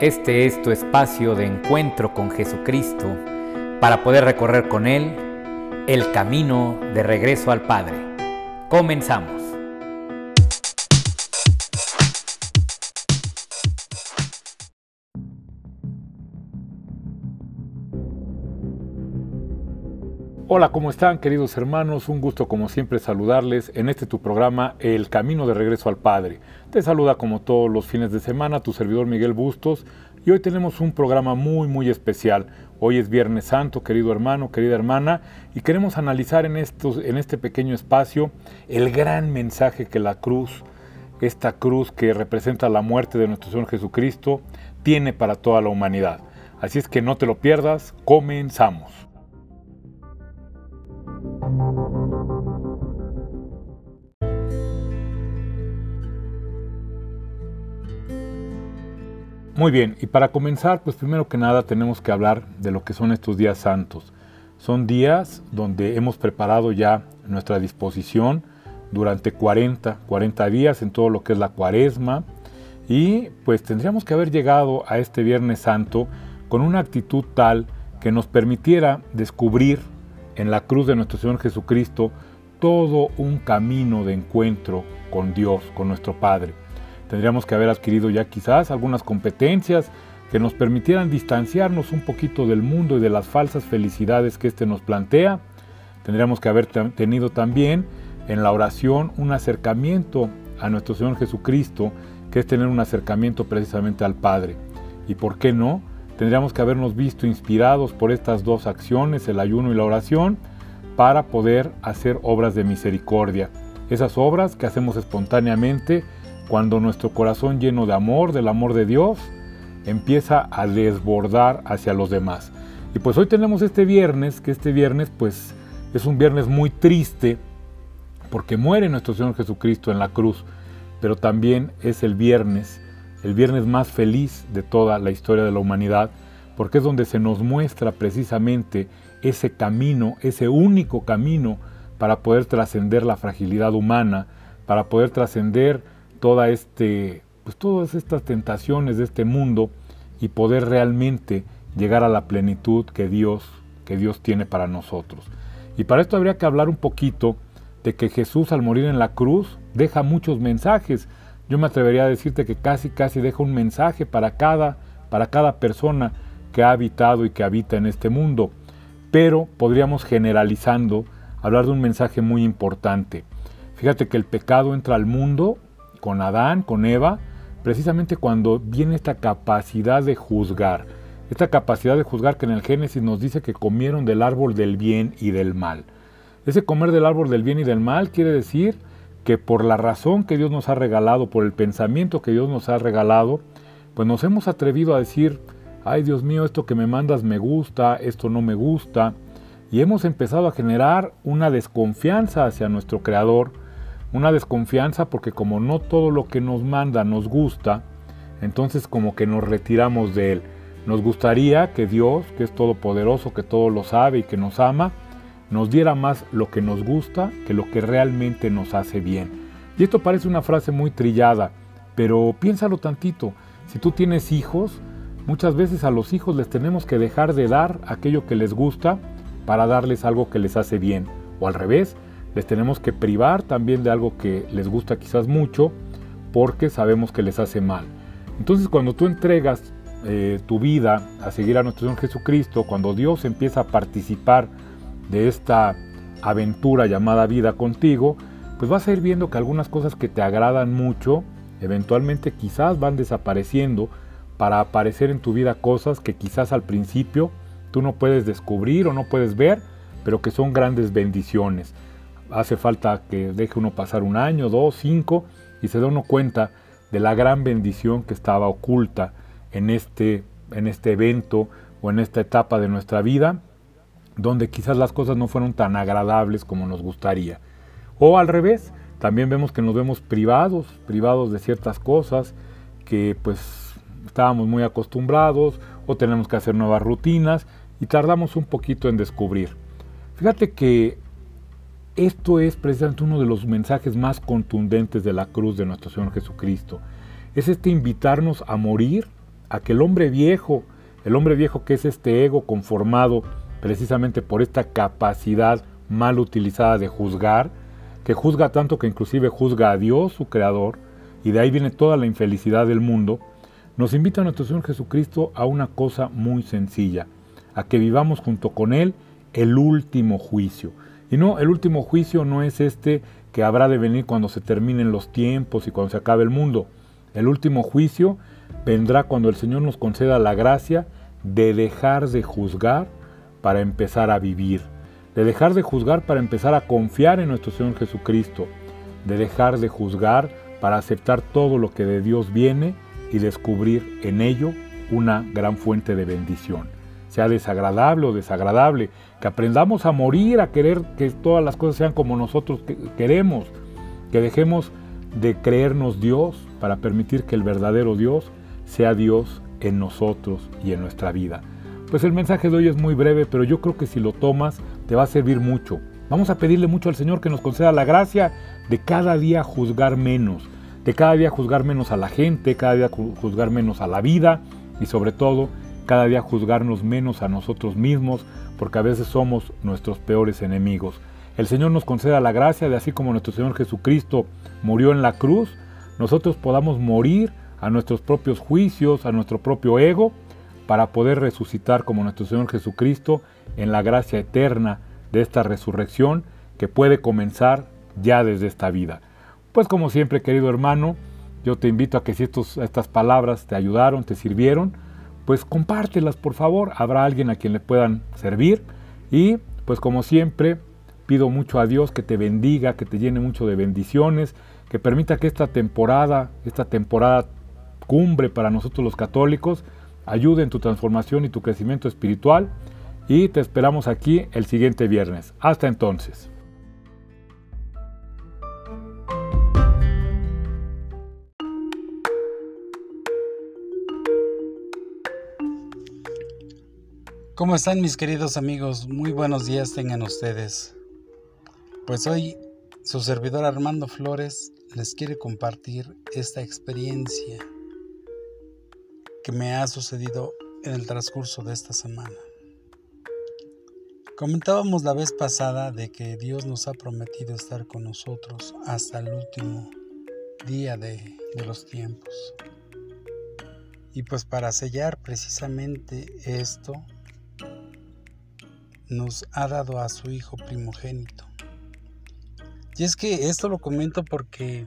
Este es tu espacio de encuentro con Jesucristo para poder recorrer con Él el camino de regreso al Padre. Comenzamos. Hola, ¿cómo están queridos hermanos? Un gusto como siempre saludarles en este tu programa El Camino de Regreso al Padre. Te saluda como todos los fines de semana tu servidor Miguel Bustos y hoy tenemos un programa muy muy especial. Hoy es Viernes Santo, querido hermano, querida hermana, y queremos analizar en, estos, en este pequeño espacio el gran mensaje que la cruz, esta cruz que representa la muerte de nuestro Señor Jesucristo, tiene para toda la humanidad. Así es que no te lo pierdas, comenzamos. Muy bien, y para comenzar, pues primero que nada tenemos que hablar de lo que son estos días santos. Son días donde hemos preparado ya nuestra disposición durante 40, 40 días en todo lo que es la cuaresma y pues tendríamos que haber llegado a este Viernes Santo con una actitud tal que nos permitiera descubrir en la cruz de nuestro Señor Jesucristo todo un camino de encuentro con Dios, con nuestro Padre. Tendríamos que haber adquirido ya quizás algunas competencias que nos permitieran distanciarnos un poquito del mundo y de las falsas felicidades que éste nos plantea. Tendríamos que haber tenido también en la oración un acercamiento a nuestro Señor Jesucristo, que es tener un acercamiento precisamente al Padre. ¿Y por qué no? Tendríamos que habernos visto inspirados por estas dos acciones, el ayuno y la oración, para poder hacer obras de misericordia. Esas obras que hacemos espontáneamente cuando nuestro corazón lleno de amor, del amor de Dios, empieza a desbordar hacia los demás. Y pues hoy tenemos este viernes, que este viernes pues es un viernes muy triste, porque muere nuestro Señor Jesucristo en la cruz, pero también es el viernes, el viernes más feliz de toda la historia de la humanidad, porque es donde se nos muestra precisamente ese camino, ese único camino para poder trascender la fragilidad humana, para poder trascender toda este, pues todas estas tentaciones de este mundo y poder realmente llegar a la plenitud que Dios, que Dios tiene para nosotros. Y para esto habría que hablar un poquito de que Jesús al morir en la cruz deja muchos mensajes. Yo me atrevería a decirte que casi casi deja un mensaje para cada para cada persona que ha habitado y que habita en este mundo. Pero podríamos generalizando hablar de un mensaje muy importante. Fíjate que el pecado entra al mundo con Adán, con Eva, precisamente cuando viene esta capacidad de juzgar, esta capacidad de juzgar que en el Génesis nos dice que comieron del árbol del bien y del mal. Ese comer del árbol del bien y del mal quiere decir que por la razón que Dios nos ha regalado, por el pensamiento que Dios nos ha regalado, pues nos hemos atrevido a decir, ay Dios mío, esto que me mandas me gusta, esto no me gusta, y hemos empezado a generar una desconfianza hacia nuestro Creador, una desconfianza porque como no todo lo que nos manda nos gusta, entonces como que nos retiramos de Él. Nos gustaría que Dios, que es todopoderoso, que todo lo sabe y que nos ama, nos diera más lo que nos gusta que lo que realmente nos hace bien. Y esto parece una frase muy trillada, pero piénsalo tantito. Si tú tienes hijos, muchas veces a los hijos les tenemos que dejar de dar aquello que les gusta para darles algo que les hace bien. O al revés, les tenemos que privar también de algo que les gusta quizás mucho porque sabemos que les hace mal. Entonces cuando tú entregas eh, tu vida a seguir a nuestro Señor Jesucristo, cuando Dios empieza a participar de esta aventura llamada vida contigo, pues vas a ir viendo que algunas cosas que te agradan mucho, eventualmente quizás van desapareciendo para aparecer en tu vida cosas que quizás al principio tú no puedes descubrir o no puedes ver, pero que son grandes bendiciones. Hace falta que deje uno pasar un año, dos, cinco, y se da uno cuenta de la gran bendición que estaba oculta en este, en este evento o en esta etapa de nuestra vida, donde quizás las cosas no fueron tan agradables como nos gustaría. O al revés, también vemos que nos vemos privados, privados de ciertas cosas que pues estábamos muy acostumbrados o tenemos que hacer nuevas rutinas y tardamos un poquito en descubrir. Fíjate que esto es precisamente uno de los mensajes más contundentes de la cruz de nuestro Señor Jesucristo. Es este invitarnos a morir a que el hombre viejo, el hombre viejo que es este ego conformado precisamente por esta capacidad mal utilizada de juzgar, que juzga tanto que inclusive juzga a Dios, su creador, y de ahí viene toda la infelicidad del mundo, nos invita a nuestro Señor Jesucristo a una cosa muy sencilla, a que vivamos junto con Él el último juicio. Y no, el último juicio no es este que habrá de venir cuando se terminen los tiempos y cuando se acabe el mundo. El último juicio vendrá cuando el Señor nos conceda la gracia de dejar de juzgar para empezar a vivir, de dejar de juzgar para empezar a confiar en nuestro Señor Jesucristo, de dejar de juzgar para aceptar todo lo que de Dios viene y descubrir en ello una gran fuente de bendición. Sea desagradable o desagradable, que aprendamos a morir, a querer que todas las cosas sean como nosotros queremos, que dejemos de creernos Dios para permitir que el verdadero Dios sea Dios en nosotros y en nuestra vida. Pues el mensaje de hoy es muy breve, pero yo creo que si lo tomas te va a servir mucho. Vamos a pedirle mucho al Señor que nos conceda la gracia de cada día juzgar menos, de cada día juzgar menos a la gente, cada día juzgar menos a la vida y sobre todo cada día juzgarnos menos a nosotros mismos, porque a veces somos nuestros peores enemigos. El Señor nos conceda la gracia de así como nuestro Señor Jesucristo murió en la cruz, nosotros podamos morir a nuestros propios juicios, a nuestro propio ego, para poder resucitar como nuestro Señor Jesucristo en la gracia eterna de esta resurrección que puede comenzar ya desde esta vida. Pues como siempre, querido hermano, yo te invito a que si estas palabras te ayudaron, te sirvieron, pues compártelas por favor, habrá alguien a quien le puedan servir y pues como siempre pido mucho a Dios que te bendiga, que te llene mucho de bendiciones, que permita que esta temporada, esta temporada cumbre para nosotros los católicos, ayude en tu transformación y tu crecimiento espiritual y te esperamos aquí el siguiente viernes. Hasta entonces. ¿Cómo están mis queridos amigos? Muy buenos días tengan ustedes. Pues hoy su servidor Armando Flores les quiere compartir esta experiencia me ha sucedido en el transcurso de esta semana. Comentábamos la vez pasada de que Dios nos ha prometido estar con nosotros hasta el último día de, de los tiempos. Y pues para sellar precisamente esto, nos ha dado a su hijo primogénito. Y es que esto lo comento porque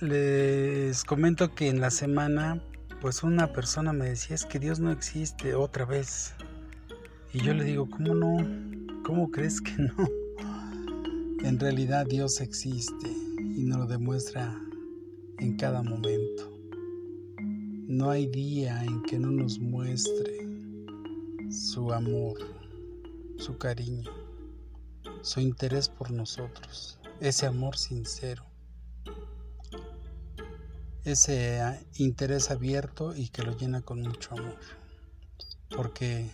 les comento que en la semana pues una persona me decía es que Dios no existe otra vez. Y yo le digo, ¿cómo no? ¿Cómo crees que no? En realidad Dios existe y nos lo demuestra en cada momento. No hay día en que no nos muestre su amor su cariño, su interés por nosotros, ese amor sincero, ese ah, interés abierto y que lo llena con mucho amor. Porque,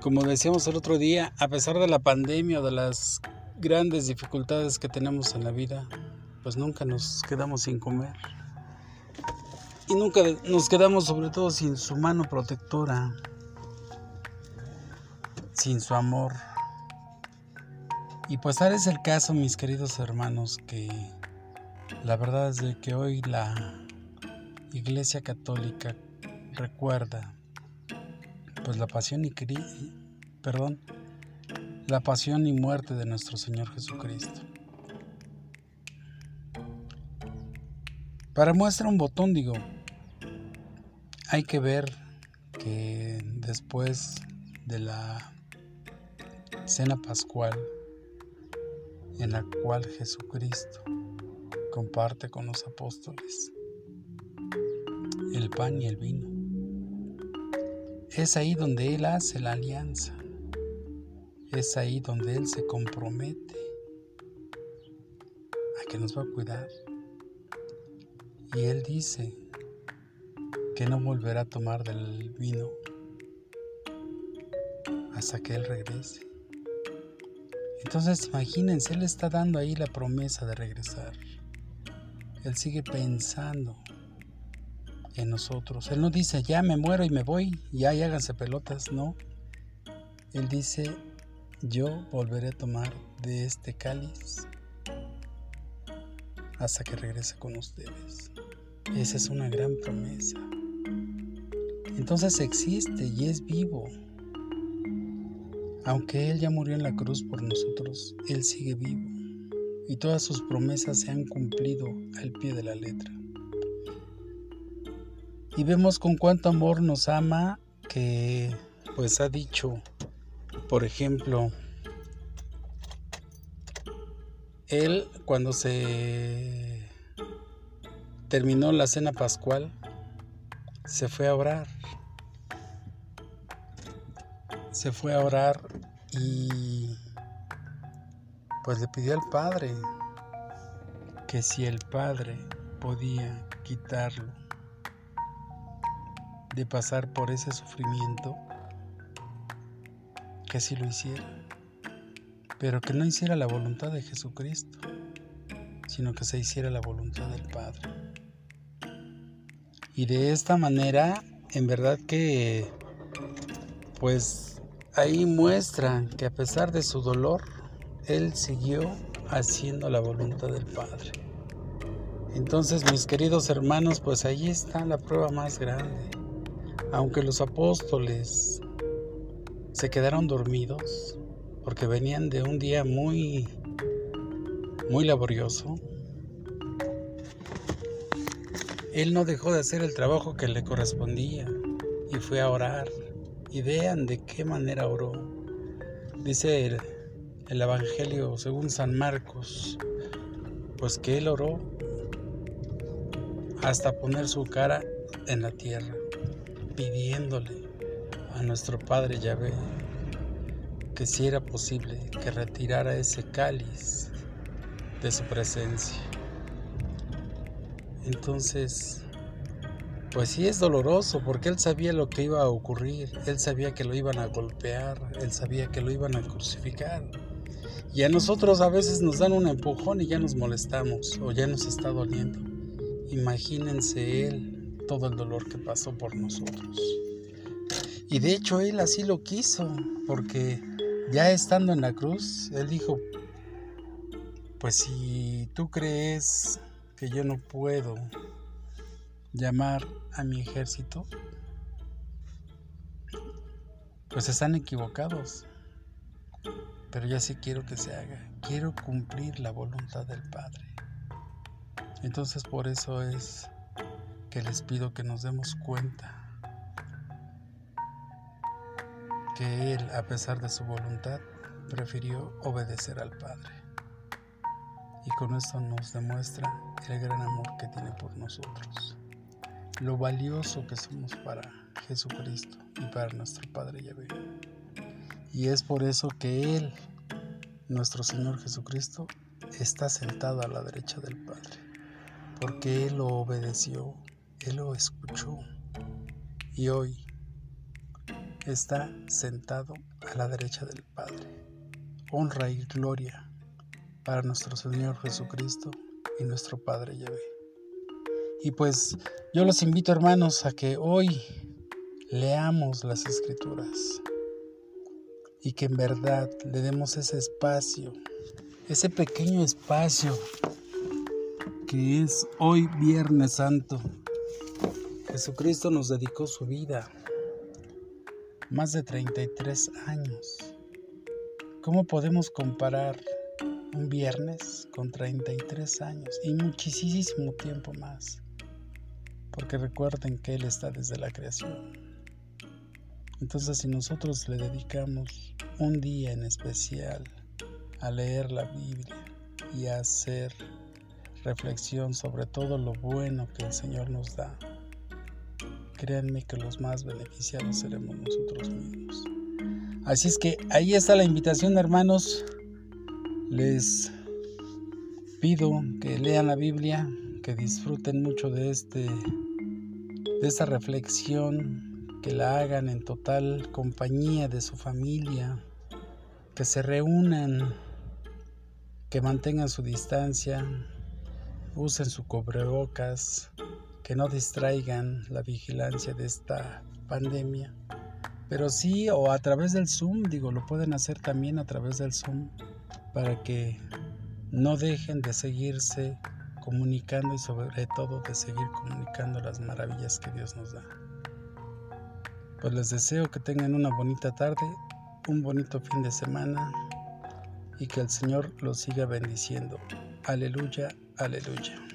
como decíamos el otro día, a pesar de la pandemia o de las grandes dificultades que tenemos en la vida, pues nunca nos quedamos sin comer. Y nunca nos quedamos sobre todo sin su mano protectora, sin su amor. Y pues tal es el caso, mis queridos hermanos, que la verdad es de que hoy la Iglesia Católica recuerda pues la pasión y perdón, la pasión y muerte de nuestro Señor Jesucristo. Para muestra un botón digo, hay que ver que después de la cena pascual en la cual Jesucristo comparte con los apóstoles el pan y el vino. Es ahí donde Él hace la alianza. Es ahí donde Él se compromete a que nos va a cuidar. Y Él dice que no volverá a tomar del vino hasta que Él regrese. Entonces imagínense, Él está dando ahí la promesa de regresar. Él sigue pensando en nosotros. Él no dice, ya me muero y me voy, ya y háganse pelotas, no. Él dice, yo volveré a tomar de este cáliz hasta que regrese con ustedes. Esa es una gran promesa. Entonces existe y es vivo. Aunque Él ya murió en la cruz por nosotros, Él sigue vivo y todas sus promesas se han cumplido al pie de la letra. Y vemos con cuánto amor nos ama que pues ha dicho, por ejemplo, Él cuando se terminó la cena pascual, se fue a orar. Se fue a orar y pues le pidió al Padre que si el Padre podía quitarlo de pasar por ese sufrimiento, que si lo hiciera, pero que no hiciera la voluntad de Jesucristo, sino que se hiciera la voluntad del Padre. Y de esta manera, en verdad que, pues ahí muestra que a pesar de su dolor, Él siguió haciendo la voluntad del Padre. Entonces, mis queridos hermanos, pues ahí está la prueba más grande. Aunque los apóstoles se quedaron dormidos, porque venían de un día muy, muy laborioso, él no dejó de hacer el trabajo que le correspondía y fue a orar. Y vean de qué manera oró. Dice el Evangelio según San Marcos, pues que él oró hasta poner su cara en la tierra, pidiéndole a nuestro Padre Yahvé que si era posible que retirara ese cáliz de su presencia. Entonces, pues sí es doloroso porque él sabía lo que iba a ocurrir, él sabía que lo iban a golpear, él sabía que lo iban a crucificar. Y a nosotros a veces nos dan un empujón y ya nos molestamos o ya nos está doliendo. Imagínense él todo el dolor que pasó por nosotros. Y de hecho él así lo quiso, porque ya estando en la cruz, él dijo, pues si tú crees que yo no puedo llamar a mi ejército, pues están equivocados. Pero ya sí quiero que se haga. Quiero cumplir la voluntad del Padre. Entonces por eso es que les pido que nos demos cuenta que Él, a pesar de su voluntad, prefirió obedecer al Padre y con esto nos demuestra el gran amor que tiene por nosotros, lo valioso que somos para Jesucristo y para nuestro Padre Yahvé. Y es por eso que Él, nuestro Señor Jesucristo, está sentado a la derecha del Padre, porque Él lo obedeció, Él lo escuchó y hoy está sentado a la derecha del Padre. Honra y gloria para nuestro Señor Jesucristo y nuestro Padre Yahvé. Y pues yo los invito hermanos a que hoy leamos las escrituras y que en verdad le demos ese espacio, ese pequeño espacio que es hoy Viernes Santo. Jesucristo nos dedicó su vida, más de 33 años. ¿Cómo podemos comparar un viernes con 33 años y muchísimo tiempo más. Porque recuerden que Él está desde la creación. Entonces si nosotros le dedicamos un día en especial a leer la Biblia y a hacer reflexión sobre todo lo bueno que el Señor nos da, créanme que los más beneficiados seremos nosotros mismos. Así es que ahí está la invitación, hermanos. Les pido que lean la Biblia, que disfruten mucho de este de esta reflexión, que la hagan en total compañía de su familia, que se reúnan, que mantengan su distancia, usen su cobrebocas, que no distraigan la vigilancia de esta pandemia. Pero sí, o a través del Zoom, digo, lo pueden hacer también a través del Zoom para que no dejen de seguirse comunicando y sobre todo de seguir comunicando las maravillas que Dios nos da. Pues les deseo que tengan una bonita tarde, un bonito fin de semana y que el Señor los siga bendiciendo. Aleluya, aleluya.